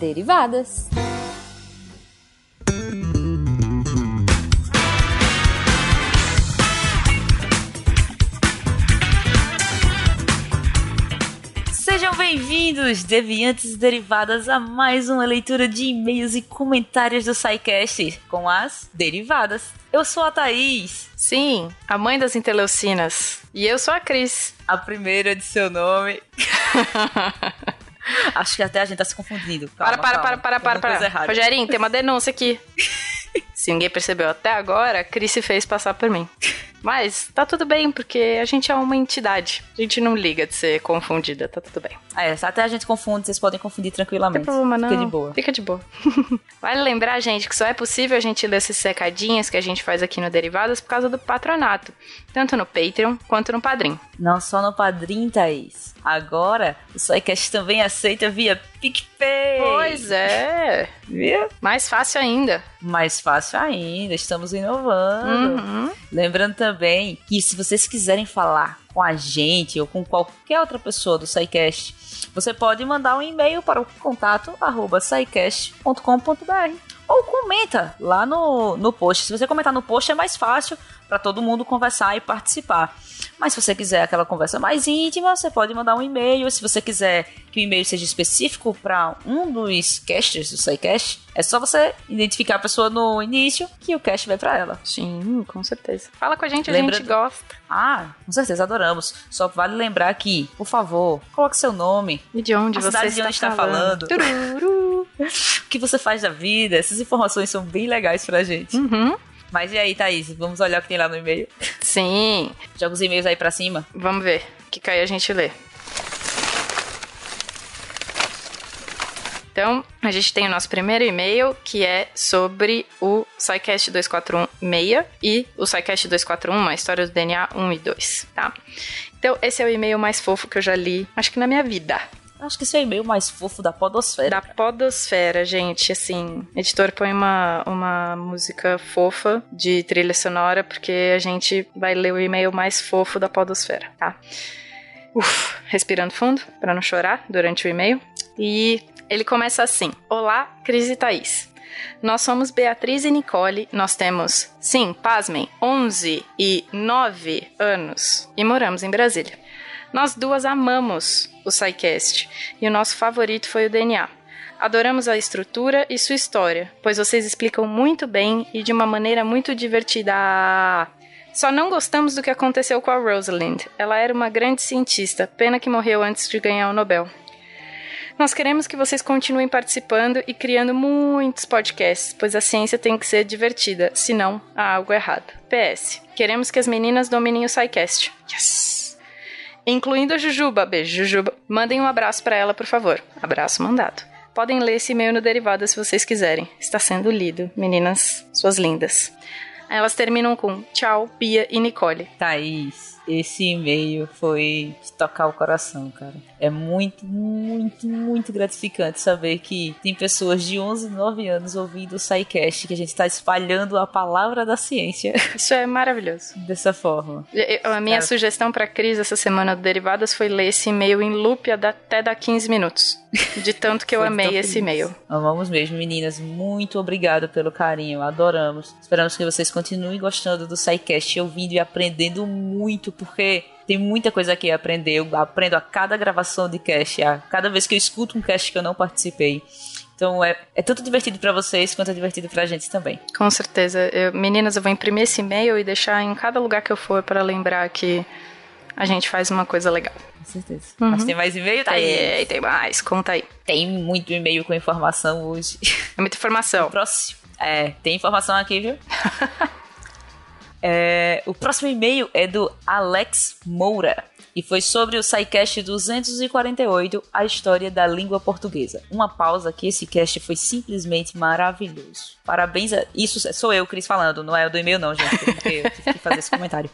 Derivadas. Sejam bem-vindos, deviantes e derivadas, a mais uma leitura de e-mails e comentários do SciCast com as derivadas. Eu sou a Thaís. Sim, a mãe das interleucinas. E eu sou a Cris. A primeira de seu nome. Acho que até a gente tá se confundindo. Calma, para, para, calma. para, para, para, para. Rogerinho, tem uma denúncia aqui. Se ninguém percebeu até agora, a Cris se fez passar por mim. Mas tá tudo bem, porque a gente é uma entidade. A gente não liga de ser confundida, tá tudo bem. É, até a gente confunde, vocês podem confundir tranquilamente. Não tem problema, não. Fica de boa. Fica de boa. vale lembrar, gente, que só é possível a gente ler esses secadinhos que a gente faz aqui no Derivadas por causa do patronato. Tanto no Patreon quanto no Padrim. Não só no Padrim, Thaís. Agora, o SciCast também aceita via PicPay. Pois é. Viu? Mais fácil ainda. Mais fácil ainda, estamos inovando. Uhum. Lembrando também que se vocês quiserem falar com a gente ou com qualquer outra pessoa do SciCast, você pode mandar um e-mail para o contato arroba ou comenta lá no, no post. Se você comentar no post é mais fácil para todo mundo conversar e participar. Mas se você quiser aquela conversa mais íntima, você pode mandar um e-mail. Se você quiser que o e-mail seja específico para um dos casters do SciCast, é só você identificar a pessoa no início que o cast vai para ela. Sim, com certeza. Fala com a gente, a Lembra gente do- gosta. Ah, com certeza, adoramos. Só vale lembrar que, por favor, coloque seu nome, E de onde A você está, de onde está falando. Tururu. o que você faz da vida. Essas informações são bem legais pra gente. Uhum. Mas e aí, Thaís? Vamos olhar o que tem lá no e-mail. Sim, Joga os e-mails aí pra cima. vamos ver. O que cai a gente lê. Então, a gente tem o nosso primeiro e-mail, que é sobre o SciCast 2416 e o SciCast 241, a história do DNA 1 e 2, tá? Então, esse é o e-mail mais fofo que eu já li, acho que na minha vida. Acho que esse é o e-mail mais fofo da podosfera. Da podosfera, gente, assim, editor põe uma, uma música fofa de trilha sonora, porque a gente vai ler o e-mail mais fofo da podosfera, tá? Uf, respirando fundo, pra não chorar durante o e-mail. E ele começa assim: Olá, Cris e Thaís. Nós somos Beatriz e Nicole, nós temos, sim, pasmem, 11 e 9 anos e moramos em Brasília. Nós duas amamos o SciCast e o nosso favorito foi o DNA. Adoramos a estrutura e sua história, pois vocês explicam muito bem e de uma maneira muito divertida. Só não gostamos do que aconteceu com a Rosalind. Ela era uma grande cientista, pena que morreu antes de ganhar o Nobel. Nós queremos que vocês continuem participando e criando muitos podcasts, pois a ciência tem que ser divertida, senão há algo errado. PS. Queremos que as meninas dominem o SciCast. Yes! Incluindo a Jujuba. Beijo, Jujuba. Mandem um abraço pra ela, por favor. Abraço mandado. Podem ler esse e-mail no Derivada se vocês quiserem. Está sendo lido, meninas, suas lindas. Elas terminam com tchau, Bia e Nicole. Thaís, esse e-mail foi de tocar o coração, cara. É muito, muito, muito gratificante saber que tem pessoas de 11, 9 anos ouvindo o SciCast, que a gente tá espalhando a palavra da ciência Isso é maravilhoso. dessa forma. Eu- A minha Cara. sugestão pra Cris essa semana do Derivadas foi ler esse e-mail em loop até dar 15 minutos. De tanto que eu amei esse e-mail. Amamos mesmo, meninas. Muito obrigada pelo carinho. Adoramos. Esperamos que vocês continuem gostando do SciCast, ouvindo e aprendendo muito, porque tem muita coisa aqui a aprender. Eu aprendo a cada gravação de cast, a cada vez que eu escuto um cast que eu não participei. Então é, é tanto divertido pra vocês quanto é divertido pra gente também. Com certeza. Eu- meninas, eu vou imprimir esse e-mail e deixar em cada lugar que eu for pra lembrar que a gente faz uma coisa legal. Com certeza. Uhum. Mas tem mais e-mail? Tá Tem, aí. tem mais. Conta aí. Tem muito e-mail com informação hoje. É muita informação. Próximo. É, tem informação aqui, viu? É, o próximo e-mail é do Alex Moura. E foi sobre o SciCast 248, a história da língua portuguesa. Uma pausa que esse cast foi simplesmente maravilhoso. Parabéns a... Isso sou eu, Cris, falando, não é o do e-mail não, gente, porque eu tive que fazer esse comentário.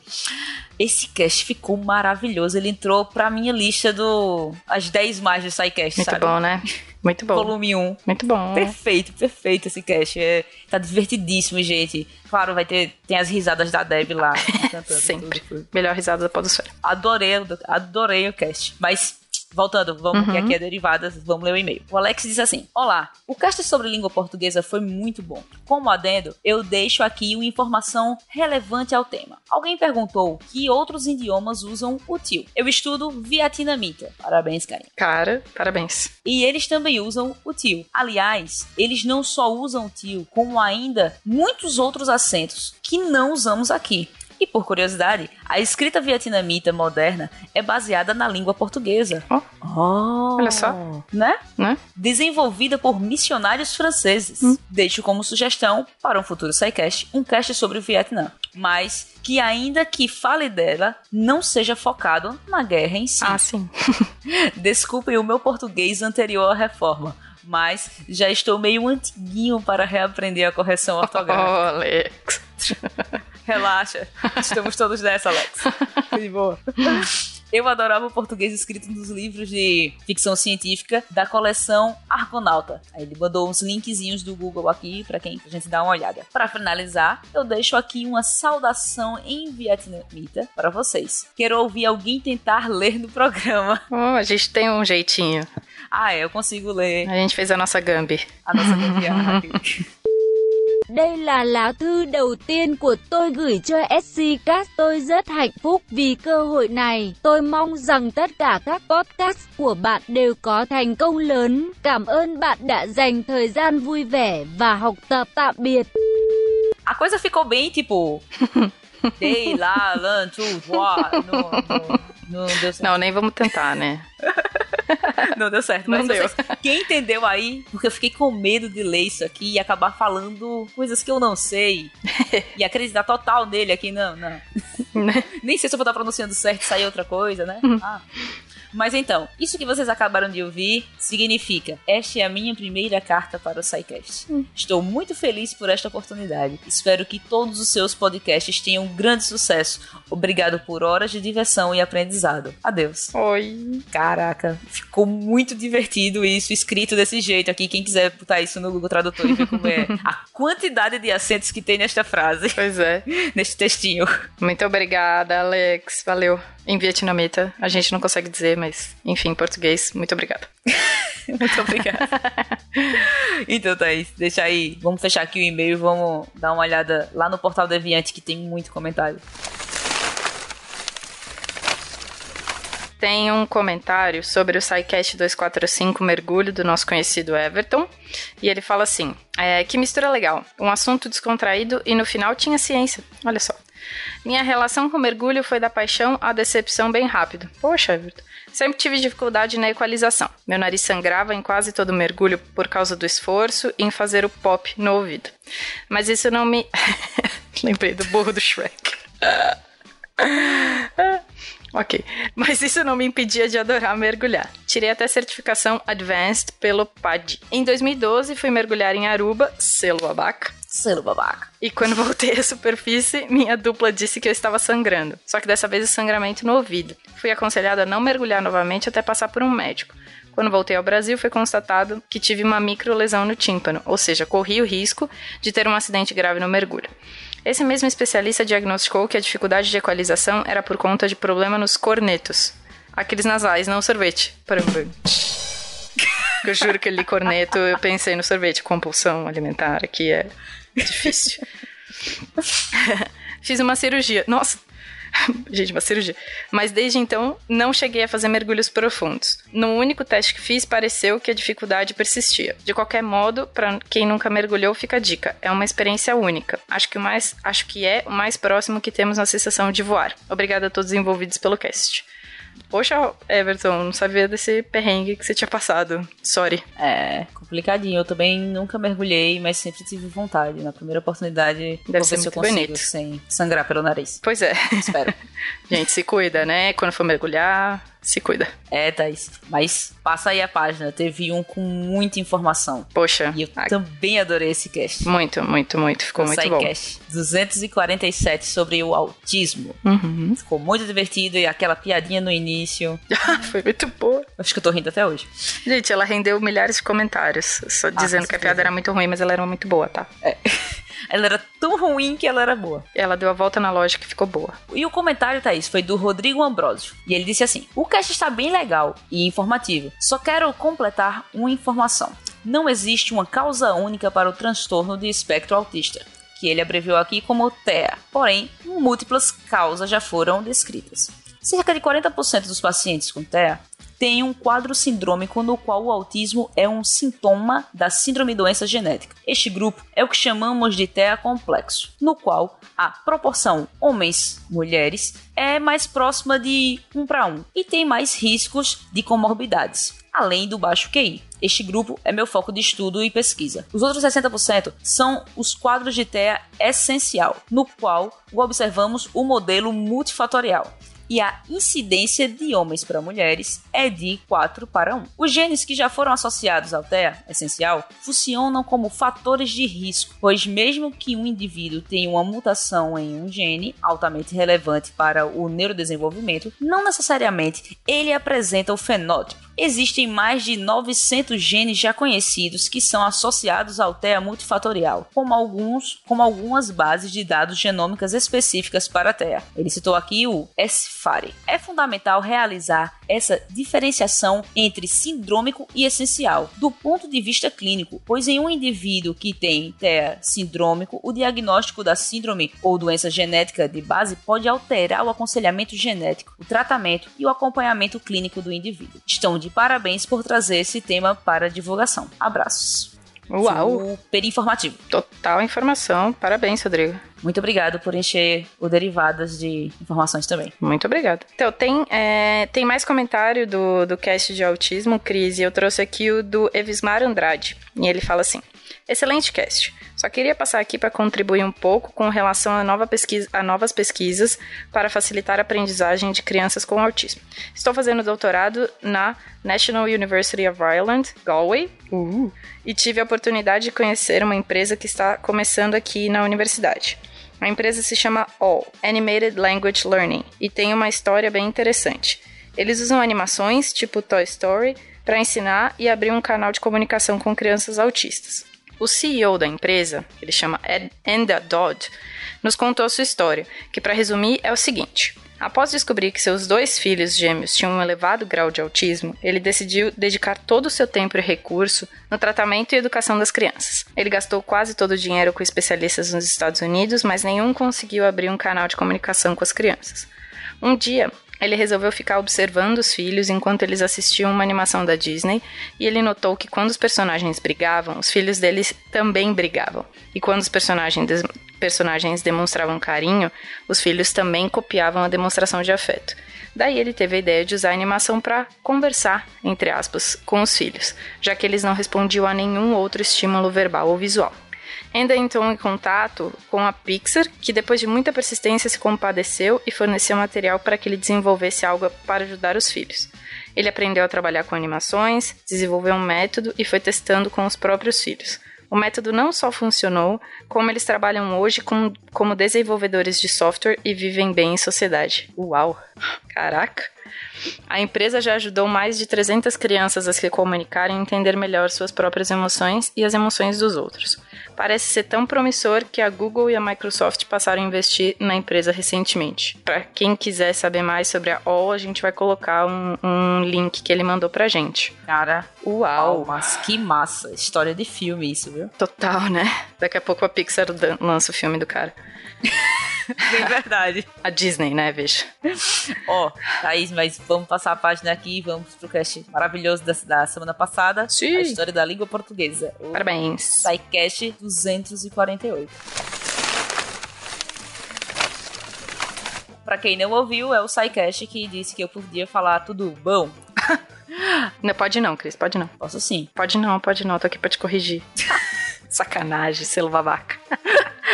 Esse cast ficou maravilhoso, ele entrou pra minha lista do... As 10 mais do SciCast, Muito sabe? bom, né? Muito bom. Volume 1. Muito bom. Perfeito, perfeito esse cast. É, tá divertidíssimo, gente. Claro, vai ter tem as risadas da Deb lá Sempre. tudo. Melhor risada da podosfera. Adorei, adorei o cast. Mas voltando, vamos, uhum. que aqui é derivadas, vamos ler o e-mail. O Alex diz assim: Olá, o cast sobre língua portuguesa foi muito bom. Como adendo, eu deixo aqui uma informação relevante ao tema. Alguém perguntou que outros idiomas usam o tio. Eu estudo vietnamita. Parabéns, Carinha. Cara, parabéns. E eles também usam o tio. Aliás, eles não só usam o tio, como ainda muitos outros acentos que não usamos aqui. E por curiosidade, a escrita vietnamita moderna é baseada na língua portuguesa. Oh. oh. Olha só. Né? né? Desenvolvida por missionários franceses. Hum. Deixo como sugestão para um futuro SciCast um cast sobre o Vietnã. Mas que ainda que fale dela, não seja focado na guerra em si. Ah, sim. Desculpem o meu português anterior à reforma mas já estou meio antiguinho para reaprender a correção ortográfica. Oh, Alex. Relaxa. Estamos todos nessa, Alex. De boa. Eu adorava o português escrito nos livros de ficção científica da coleção Argonauta. Aí ele mandou uns linkzinhos do Google aqui para quem a gente dar uma olhada. Para finalizar, eu deixo aqui uma saudação em vietnamita para vocês. Quero ouvir alguém tentar ler no programa. Oh, a gente tem um jeitinho. Ah, é, eu consigo ler. A gente fez a nossa gambi. A nossa gambiarra. Đây là lá thư đầu tiên của tôi gửi cho SC Cast. Tôi rất hạnh phúc vì cơ hội này. Tôi mong rằng tất cả các podcast của bạn đều có thành công lớn. Cảm ơn bạn đã dành thời gian vui vẻ và học tập. Tạm biệt. A coisa ficou bem, tipo. Dei lá, lan, voa. Não, deu certo. Não, nem vamos tentar, né? Não deu certo. Mas não deu. quem entendeu aí, porque eu fiquei com medo de ler isso aqui e acabar falando coisas que eu não sei. e acreditar total nele aqui, não, não. Né? Nem sei se eu vou estar pronunciando certo e sair outra coisa, né? Uhum. Ah. Mas então, isso que vocês acabaram de ouvir significa: esta é a minha primeira carta para o SciCast. Hum. Estou muito feliz por esta oportunidade. Espero que todos os seus podcasts tenham um grande sucesso. Obrigado por horas de diversão e aprendizado. Adeus. Oi. Caraca, ficou muito divertido isso, escrito desse jeito aqui. Quem quiser botar isso no Google Tradutor e ver como é a quantidade de acentos que tem nesta frase. Pois é. Neste textinho. Muito obrigada, Alex. Valeu. Em vietnamita, a gente não consegue dizer, mas enfim, em português, muito obrigada. muito obrigada. então, Thaís, deixa aí. Vamos fechar aqui o e-mail, vamos dar uma olhada lá no portal Deviante que tem muito comentário. tem um comentário sobre o SciCast 245 Mergulho do nosso conhecido Everton. E ele fala assim: é, que mistura legal. Um assunto descontraído e no final tinha ciência. Olha só. Minha relação com mergulho foi da paixão à decepção bem rápido. Poxa, Everton. Sempre tive dificuldade na equalização. Meu nariz sangrava em quase todo mergulho por causa do esforço em fazer o pop no ouvido. Mas isso não me. Lembrei do burro do Shrek. Ok. Mas isso não me impedia de adorar mergulhar. Tirei até certificação Advanced pelo PAD. Em 2012, fui mergulhar em Aruba, selo babaca. Selo babaca. E quando voltei à superfície, minha dupla disse que eu estava sangrando. Só que dessa vez o sangramento no ouvido. Fui aconselhada a não mergulhar novamente até passar por um médico. Quando voltei ao Brasil, foi constatado que tive uma micro lesão no tímpano, ou seja, corri o risco de ter um acidente grave no mergulho. Esse mesmo especialista diagnosticou que a dificuldade de equalização era por conta de problema nos cornetos. Aqueles nasais, não sorvete. Eu juro que ele corneto, eu pensei no sorvete. Compulsão alimentar aqui é difícil. Fiz uma cirurgia. Nossa, Gente, uma cirurgia. Mas desde então, não cheguei a fazer mergulhos profundos. No único teste que fiz, pareceu que a dificuldade persistia. De qualquer modo, para quem nunca mergulhou, fica a dica. É uma experiência única. Acho que, o mais, acho que é o mais próximo que temos na sensação de voar. Obrigada a todos os envolvidos pelo cast. Poxa, Everton, não sabia desse perrengue que você tinha passado. Sorry. É, complicadinho. Eu também nunca mergulhei, mas sempre tive vontade. Na primeira oportunidade, deve ser muito bonito. Sem sangrar pelo nariz. Pois é. Espero. Gente, se cuida, né? Quando for mergulhar, se cuida. É, Thaís. Mas passa aí a página. Teve um com muita informação. Poxa. E eu também adorei esse cast. Muito, muito, muito. Ficou o muito bom. Cast 247 sobre o autismo. Uhum. Ficou muito divertido e aquela piadinha no início. Foi muito boa. Acho que eu tô rindo até hoje. Gente, ela rendeu milhares de comentários. Só ah, dizendo que a piada era muito ruim, mas ela era muito boa, tá? É. Ela era tão ruim que ela era boa. Ela deu a volta na lógica e ficou boa. E o comentário, Thaís, foi do Rodrigo Ambrosio. E ele disse assim: O cast está bem legal e informativo. Só quero completar uma informação. Não existe uma causa única para o transtorno de espectro autista, que ele abreviou aqui como TEA. Porém, múltiplas causas já foram descritas. Cerca de 40% dos pacientes com TEA têm um quadro sindrômico no qual o autismo é um sintoma da síndrome doença genética. Este grupo é o que chamamos de TEA complexo, no qual a proporção homens-mulheres é mais próxima de 1 para 1 e tem mais riscos de comorbidades, além do baixo QI. Este grupo é meu foco de estudo e pesquisa. Os outros 60% são os quadros de TEA essencial, no qual observamos o modelo multifatorial e a incidência de homens para mulheres é de 4 para 1. Os genes que já foram associados ao TEA essencial funcionam como fatores de risco, pois mesmo que um indivíduo tenha uma mutação em um gene altamente relevante para o neurodesenvolvimento, não necessariamente ele apresenta o fenótipo Existem mais de 900 genes já conhecidos que são associados ao TEA multifatorial, como, alguns, como algumas bases de dados genômicas específicas para a TEA. Ele citou aqui o SFARI. É fundamental realizar essa diferenciação entre sindrômico e essencial do ponto de vista clínico, pois em um indivíduo que tem TEA sindrômico, o diagnóstico da síndrome ou doença genética de base pode alterar o aconselhamento genético, o tratamento e o acompanhamento clínico do indivíduo. Estão de parabéns por trazer esse tema para divulgação. Abraços. Uau! Super informativo. Total informação. Parabéns, Rodrigo. Muito obrigado por encher o Derivadas de informações também. Muito obrigado. Então, tem, é, tem mais comentário do, do cast de autismo, Cris, e eu trouxe aqui o do Evismar Andrade. E ele fala assim: Excelente cast. Só queria passar aqui para contribuir um pouco com relação a, nova pesquisa, a novas pesquisas para facilitar a aprendizagem de crianças com autismo. Estou fazendo doutorado na National University of Ireland, Galway, e tive a oportunidade de conhecer uma empresa que está começando aqui na universidade. A empresa se chama All Animated Language Learning e tem uma história bem interessante. Eles usam animações tipo Toy Story para ensinar e abrir um canal de comunicação com crianças autistas. O CEO da empresa, ele chama Enda Dodd, nos contou sua história, que para resumir é o seguinte: Após descobrir que seus dois filhos gêmeos tinham um elevado grau de autismo, ele decidiu dedicar todo o seu tempo e recurso no tratamento e educação das crianças. Ele gastou quase todo o dinheiro com especialistas nos Estados Unidos, mas nenhum conseguiu abrir um canal de comunicação com as crianças. Um dia, ele resolveu ficar observando os filhos enquanto eles assistiam uma animação da Disney e ele notou que quando os personagens brigavam, os filhos deles também brigavam. E quando os personagens, de personagens demonstravam carinho, os filhos também copiavam a demonstração de afeto. Daí ele teve a ideia de usar a animação para conversar, entre aspas, com os filhos, já que eles não respondiam a nenhum outro estímulo verbal ou visual. Ainda entrou em contato com a Pixar, que depois de muita persistência se compadeceu e forneceu material para que ele desenvolvesse algo para ajudar os filhos. Ele aprendeu a trabalhar com animações, desenvolveu um método e foi testando com os próprios filhos. O método não só funcionou, como eles trabalham hoje com, como desenvolvedores de software e vivem bem em sociedade. Uau! Caraca! A empresa já ajudou mais de 300 crianças a se comunicarem e entender melhor suas próprias emoções e as emoções dos outros parece ser tão promissor que a Google e a Microsoft passaram a investir na empresa recentemente. Para quem quiser saber mais sobre a All, a gente vai colocar um, um link que ele mandou pra gente. Cara, uau, mas que massa. História de filme isso, viu? Total, né? Daqui a pouco a Pixar lança o filme do cara. Bem verdade. A Disney, né, veja. Ó, oh, Thaís, mas vamos passar a página aqui, vamos pro cast maravilhoso da, da semana passada. Sim. A história da língua portuguesa. Parabéns. SciCast 248. Pra quem não ouviu, é o SciCast que disse que eu podia falar tudo bom. Não, pode não, Cris, pode não. Posso sim. Pode não, pode não, tô aqui pra te corrigir. Sacanagem, selo babaca.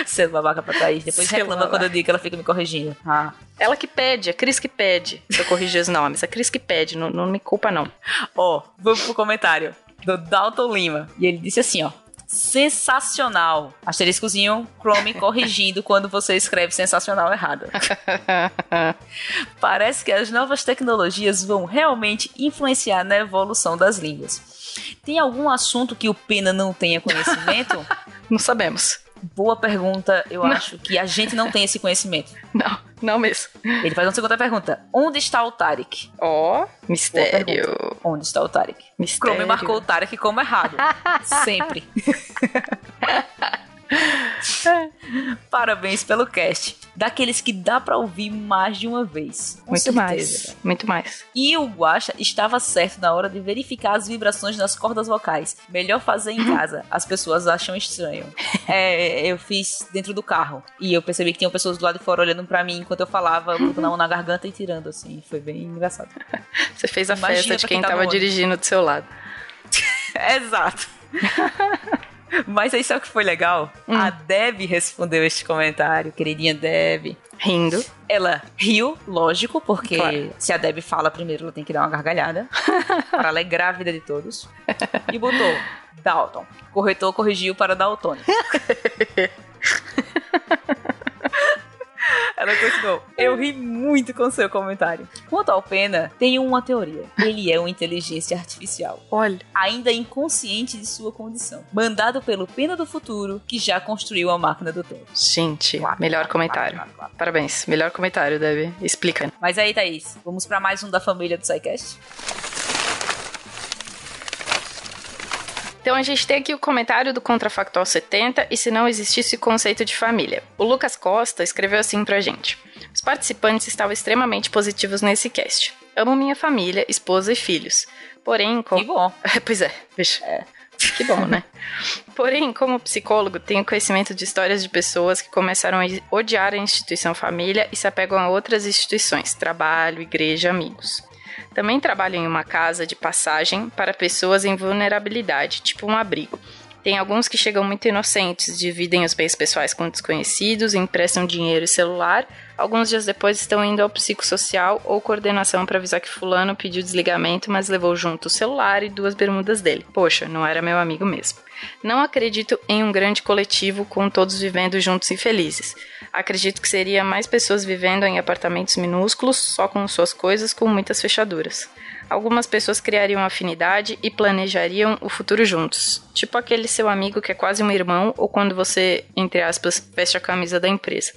Selo babaca pra Thaís. Depois selo reclama babaca. quando eu digo que ela fica me corrigindo. Ah. Ela que pede, a Cris que pede pra eu corrigir os nomes. A Cris que pede, não, não me culpa não. Ó, oh, vamos pro comentário do Dalton Lima. E ele disse assim, ó sensacional. Asteriscozinho, Chrome corrigindo quando você escreve sensacional errado. Parece que as novas tecnologias vão realmente influenciar na evolução das línguas. Tem algum assunto que o Pena não tenha conhecimento? não sabemos. Boa pergunta. Eu não. acho que a gente não tem esse conhecimento. Não, não mesmo. Ele faz uma segunda pergunta. Onde está o Tarek? Ó, oh, mistério. Onde está o Tarek? Mistério. Chrome marcou o Tarek como errado. Sempre. Parabéns pelo cast. Daqueles que dá para ouvir mais de uma vez. Com muito certeza. mais. Muito mais. E o Guacha estava certo na hora de verificar as vibrações nas cordas vocais. Melhor fazer em casa. As pessoas acham estranho. É, eu fiz dentro do carro. E eu percebi que tinham pessoas do lado de fora olhando para mim enquanto eu falava, botando a mão na garganta e tirando, assim. Foi bem engraçado. Você fez a Imagina festa de quem, quem tava dirigindo do seu lado. Exato. Mas aí sabe o que foi legal? Hum. A Deb respondeu este comentário, queridinha Deb. Rindo. Ela riu, lógico, porque claro. se a Deb fala primeiro, ela tem que dar uma gargalhada. ela é grávida de todos. E botou Dalton. Corretor corrigiu para Dalton. Ela continuou. Eu ri muito com seu comentário. Quanto ao Pena, tenho uma teoria. Ele é uma inteligência artificial. Olha. Ainda inconsciente de sua condição. Mandado pelo Pena do Futuro, que já construiu a máquina do tempo. Gente, claro, melhor claro, comentário. Claro, Parabéns. Melhor comentário, Deve. Explica. Mas aí, Thaís, vamos para mais um da família do SciCast? Então a gente tem aqui o comentário do Contrafactual 70 e se não existisse conceito de família. O Lucas Costa escreveu assim pra gente. Os participantes estavam extremamente positivos nesse cast. Amo minha família, esposa e filhos. Porém, como... Que bom. pois é, veja. É. Que bom, né? Porém, como psicólogo, tenho conhecimento de histórias de pessoas que começaram a odiar a instituição família e se apegam a outras instituições, trabalho, igreja, amigos. Também trabalho em uma casa de passagem para pessoas em vulnerabilidade, tipo um abrigo. Tem alguns que chegam muito inocentes, dividem os bens pessoais com desconhecidos, emprestam dinheiro e celular. Alguns dias depois estão indo ao psicossocial ou coordenação para avisar que fulano pediu desligamento, mas levou junto o celular e duas bermudas dele. Poxa, não era meu amigo mesmo. Não acredito em um grande coletivo com todos vivendo juntos e felizes. Acredito que seria mais pessoas vivendo em apartamentos minúsculos, só com suas coisas, com muitas fechaduras. Algumas pessoas criariam afinidade e planejariam o futuro juntos. Tipo aquele seu amigo que é quase um irmão, ou quando você, entre aspas, veste a camisa da empresa.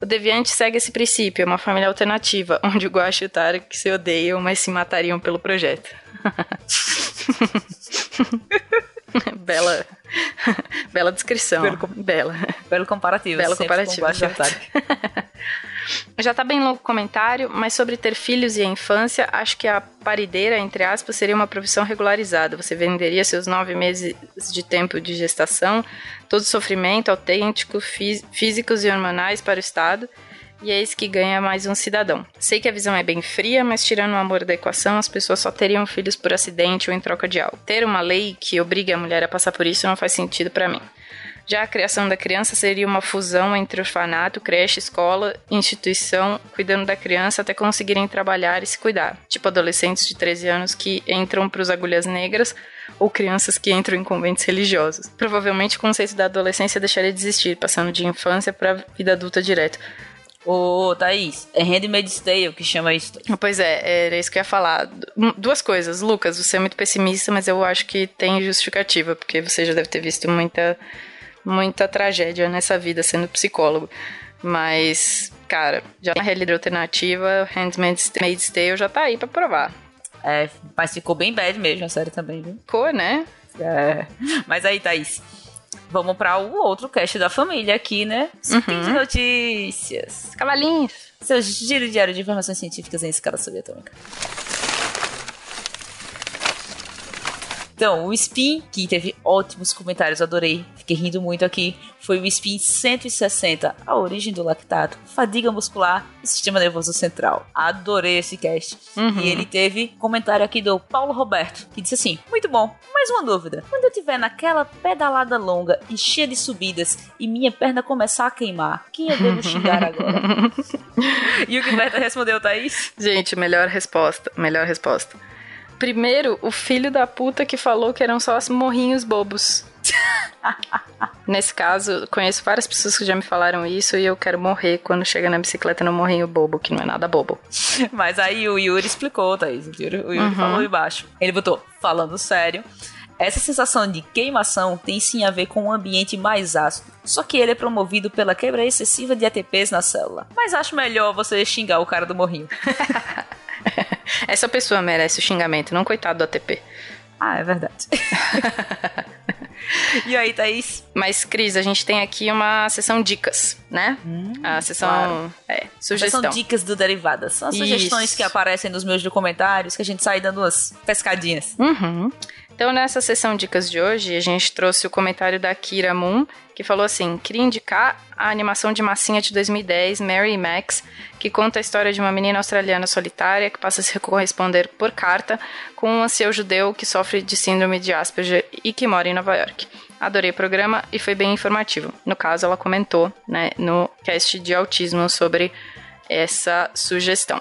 O Deviante segue esse princípio, é uma família alternativa, onde o Guax e o Tarek se odeiam, mas se matariam pelo projeto. Bela Bela descrição. Belo, Bela. Belo comparativo. Belo comparativo. Já tá bem longo o comentário, mas sobre ter filhos e a infância, acho que a parideira, entre aspas, seria uma profissão regularizada. Você venderia seus nove meses de tempo de gestação, todo sofrimento autêntico, físicos e hormonais para o Estado, e é isso que ganha mais um cidadão. Sei que a visão é bem fria, mas tirando o amor da equação, as pessoas só teriam filhos por acidente ou em troca de algo. Ter uma lei que obrigue a mulher a passar por isso não faz sentido para mim. Já a criação da criança seria uma fusão entre orfanato, creche, escola, instituição, cuidando da criança até conseguirem trabalhar e se cuidar. Tipo adolescentes de 13 anos que entram para os agulhas negras ou crianças que entram em conventos religiosos. Provavelmente o conceito da adolescência deixaria de existir, passando de infância para vida adulta direto. Ô, Thaís, é Handmaid's Tale que chama isso. Pois é, era isso que eu ia falar. Duas coisas. Lucas, você é muito pessimista, mas eu acho que tem justificativa, porque você já deve ter visto muita, muita tragédia nessa vida sendo psicólogo. Mas, cara, já na realidade alternativa, Handmaid's Tale já tá aí pra provar. É, mas ficou bem bad mesmo a série também, viu? Ficou, né? É. Mas aí, Thaís, Vamos para o outro cast da família aqui, né? Spin uhum. de notícias. Cavalinhos. Seu giro diário de informações científicas em escala subatômica. Então, o Spin, que teve ótimos comentários, adorei, fiquei rindo muito aqui, foi o Spin 160, a origem do lactato, fadiga muscular e sistema nervoso central. Adorei esse cast. Uhum. E ele teve comentário aqui do Paulo Roberto, que disse assim: Muito bom, mais uma dúvida. Quando eu tiver naquela pedalada longa e cheia de subidas e minha perna começar a queimar, quem eu devo xingar agora? e o que Berta respondeu, Thaís? Gente, melhor resposta, melhor resposta. Primeiro, o filho da puta que falou que eram só morrinhos bobos. Nesse caso, conheço várias pessoas que já me falaram isso e eu quero morrer quando chega na bicicleta no morrinho bobo, que não é nada bobo. Mas aí o Yuri explicou, Thaís. O Yuri, o Yuri uhum. falou embaixo. Ele botou, falando sério, Essa sensação de queimação tem sim a ver com um ambiente mais ácido, só que ele é promovido pela quebra excessiva de ATPs na célula. Mas acho melhor você xingar o cara do morrinho. Essa pessoa merece o xingamento, não coitado do ATP. Ah, é verdade. e aí, Thaís? Mas, Cris, a gente tem aqui uma sessão dicas, né? Hum, a sessão claro. é, sugestão. São dicas do Derivadas. São as Isso. sugestões que aparecem nos meus documentários, que a gente sai dando umas pescadinhas. Uhum. Então, nessa sessão dicas de hoje, a gente trouxe o comentário da Kira Moon, que falou assim: queria indicar a animação de massinha de 2010, Mary Max, que conta a história de uma menina australiana solitária que passa a se corresponder por carta com um ancião judeu que sofre de síndrome de Asperger e que mora em Nova York. Adorei o programa e foi bem informativo. No caso, ela comentou né, no cast de autismo sobre essa sugestão.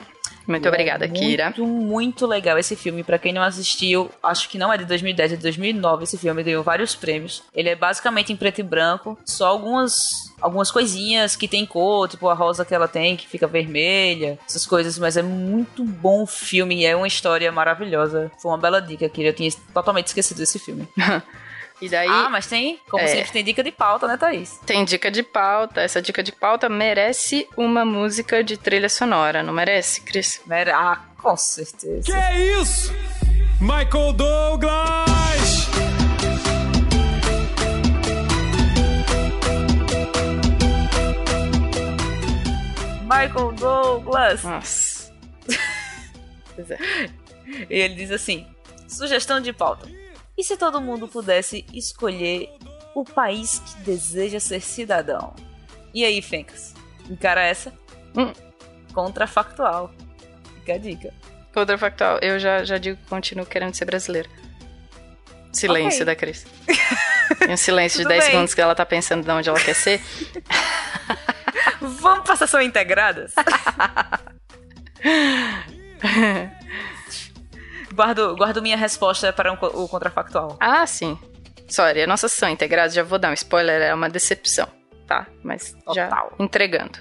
Muito obrigada, É Kira. Muito, muito legal esse filme. Pra quem não assistiu, acho que não é de 2010, é de 2009. Esse filme ganhou vários prêmios. Ele é basicamente em preto e branco, só algumas algumas coisinhas que tem cor, tipo a rosa que ela tem que fica vermelha, essas coisas, mas é muito bom o filme e é uma história maravilhosa. Foi uma bela dica, Kira. Eu tinha totalmente esquecido desse filme. E daí. Ah, mas tem, como É. sempre, tem dica de pauta, né, Thaís? Tem dica de pauta. Essa dica de pauta merece uma música de trilha sonora, não merece, Cris? Mer- Ah, com certeza. Que é isso? Michael Douglas! Michael Douglas. Nossa. pois é. E ele diz assim: sugestão de pauta. E se todo mundo pudesse escolher o país que deseja ser cidadão? E aí, Fencas? Encara essa? Hum. Contrafactual. Fica a dica. Contrafactual. Eu já, já digo que continuo querendo ser brasileira. Silêncio Ok. da Cris. E um silêncio de Tudo 10 bem. segundos que ela tá pensando de onde ela quer ser. Vamos pra sessão integradas? guardo, guardo minha resposta para um o contrafactual. Ah, sim. Sorry, a nossa sessão integrada, já vou dar um spoiler, é uma decepção, tá? Mas já Total. entregando.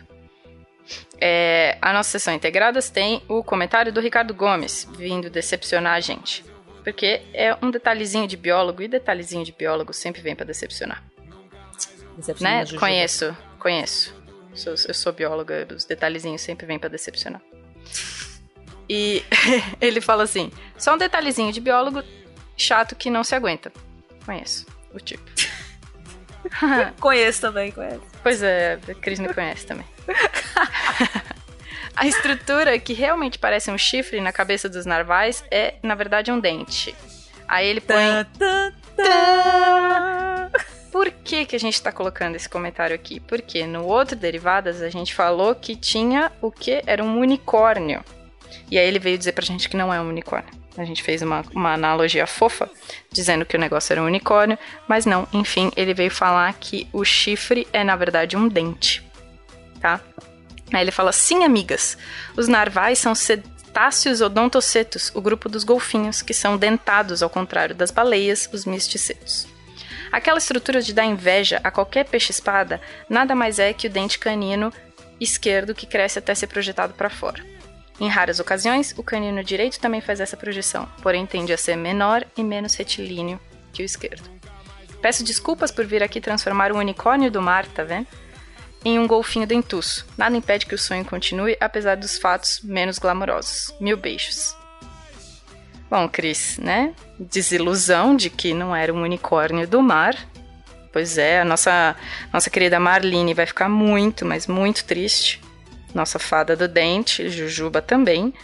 É, a nossa sessão integradas tem o comentário do Ricardo Gomes, vindo decepcionar a gente. Porque é um detalhezinho de biólogo, e detalhezinho de biólogo sempre vem pra decepcionar. Decepção Né? Conheço, conheço. Sou- eu sou bióloga, os detalhezinhos sempre vêm pra decepcionar. E ele fala assim: só um detalhezinho de biólogo chato que não se aguenta. Conheço o tipo. Conheço também, conheço. Pois é, a Cris me conhece também. a estrutura que realmente parece um chifre na cabeça dos narvais é, na verdade, um dente. Aí ele põe. Tan, tan, tan. Por que, que a gente tá colocando esse comentário aqui? Porque no outro Derivadas a gente falou que tinha o que? Era um unicórnio. E aí ele veio dizer pra gente que não é um unicórnio. A gente fez uma, uma analogia fofa, dizendo que o negócio era um unicórnio, mas não, enfim, ele veio falar que o chifre é, na verdade, um dente. Tá? Aí ele fala: sim, amigas, os narvais são cetáceos odontocetos, o grupo dos golfinhos, que são dentados, ao contrário das baleias, os misticetos. Aquela estrutura de dar inveja a qualquer peixe-espada nada mais é que o dente canino esquerdo que cresce até ser projetado para fora. Em raras ocasiões, o canino direito também faz essa projeção, porém tende a ser menor e menos retilíneo que o esquerdo. Peço desculpas por vir aqui transformar um unicórnio do mar, tá vendo? Em um golfinho dentuço. Nada impede que o sonho continue, apesar dos fatos menos glamourosos. Mil beijos. Bom, Cris, né? Desilusão de que não era um unicórnio do mar. Pois é, a nossa, nossa querida Marlene vai ficar muito, mas muito triste. Nossa fada do dente, Jujuba também.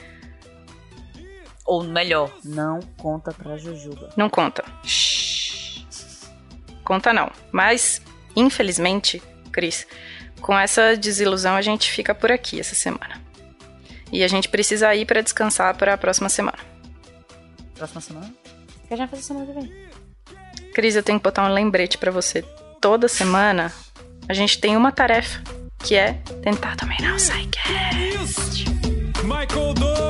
Ou melhor, não conta pra Jujuba. Não conta. Shhh. Conta não. Mas, infelizmente, Cris, com essa desilusão a gente fica por aqui essa semana. E a gente precisa ir para descansar para a próxima semana. Próxima semana? Que a gente vai fazer semana que vem? Cris, eu tenho que botar um lembrete para você. Toda semana a gente tem uma tarefa, que é tentar dominar o Psyche. Isso! Michael Douglas!